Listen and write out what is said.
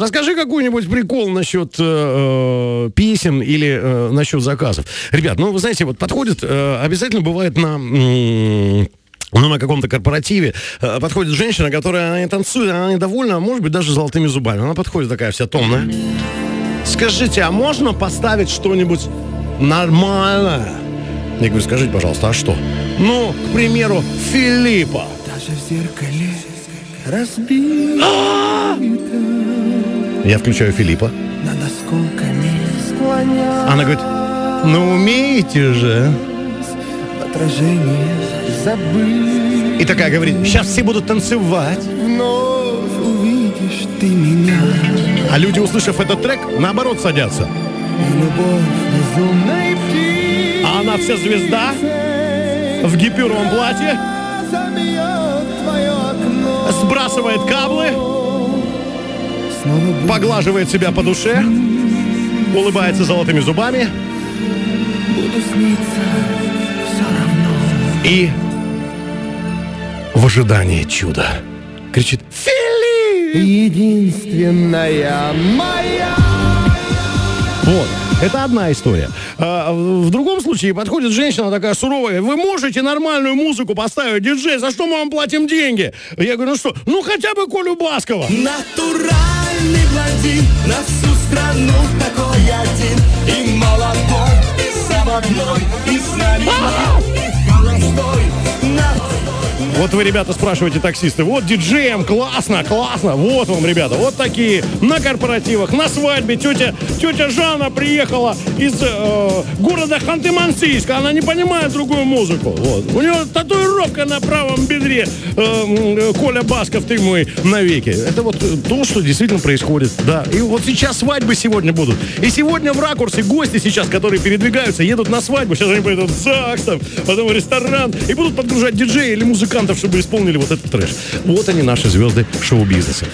Расскажи какой-нибудь прикол насчет э, э, песен или э, насчет заказов. Ребят, ну, вы знаете, вот подходит, э, обязательно бывает на... ну, на каком-то корпоративе э, подходит женщина, которая она не танцует, она недовольна, а может быть, даже золотыми зубами. Она подходит такая вся томная. Скажите, а можно поставить что-нибудь нормальное? Я говорю, скажите, пожалуйста, а что? Ну, к примеру, Филиппа. Даже в зеркале разбито Я включаю Филиппа. Она говорит, ну умеете же. Забыть И такая говорит, сейчас все будут танцевать. Вновь увидишь ты меня А люди, услышав этот трек, наоборот садятся. А она вся звезда в гипюровом платье, сбрасывает каблы, поглаживает себя по душе, улыбается золотыми зубами буду сниться Все равно и в ожидании чуда кричит «Филипп!» Единственная моя Вот. Это одна история. А, в другом случае подходит женщина такая суровая. Вы можете нормальную музыку поставить, диджей? За что мы вам платим деньги? Я говорю, ну что? Ну хотя бы Колю Баскова. Натуральный блондин на всю страну. Такой Вот вы, ребята, спрашиваете таксисты. Вот диджеем, классно, классно. Вот вам, ребята, вот такие. На корпоративах, на свадьбе. Тетя, тетя Жанна приехала из э, города Ханты-Мансийска. Она не понимает другую музыку. Вот. У нее татуировка на правом бедре. Э, м, Коля Басков, ты мой навеки. Это вот э, то, что действительно происходит. Да. И вот сейчас свадьбы сегодня будут. И сегодня в ракурсе гости сейчас, которые передвигаются, едут на свадьбу. Сейчас они пойдут в ЗАГС, там, потом в ресторан. И будут подгружать диджея или музыкантов, чтобы исполнили вот этот трэш. Вот они, наши звезды шоу-бизнеса.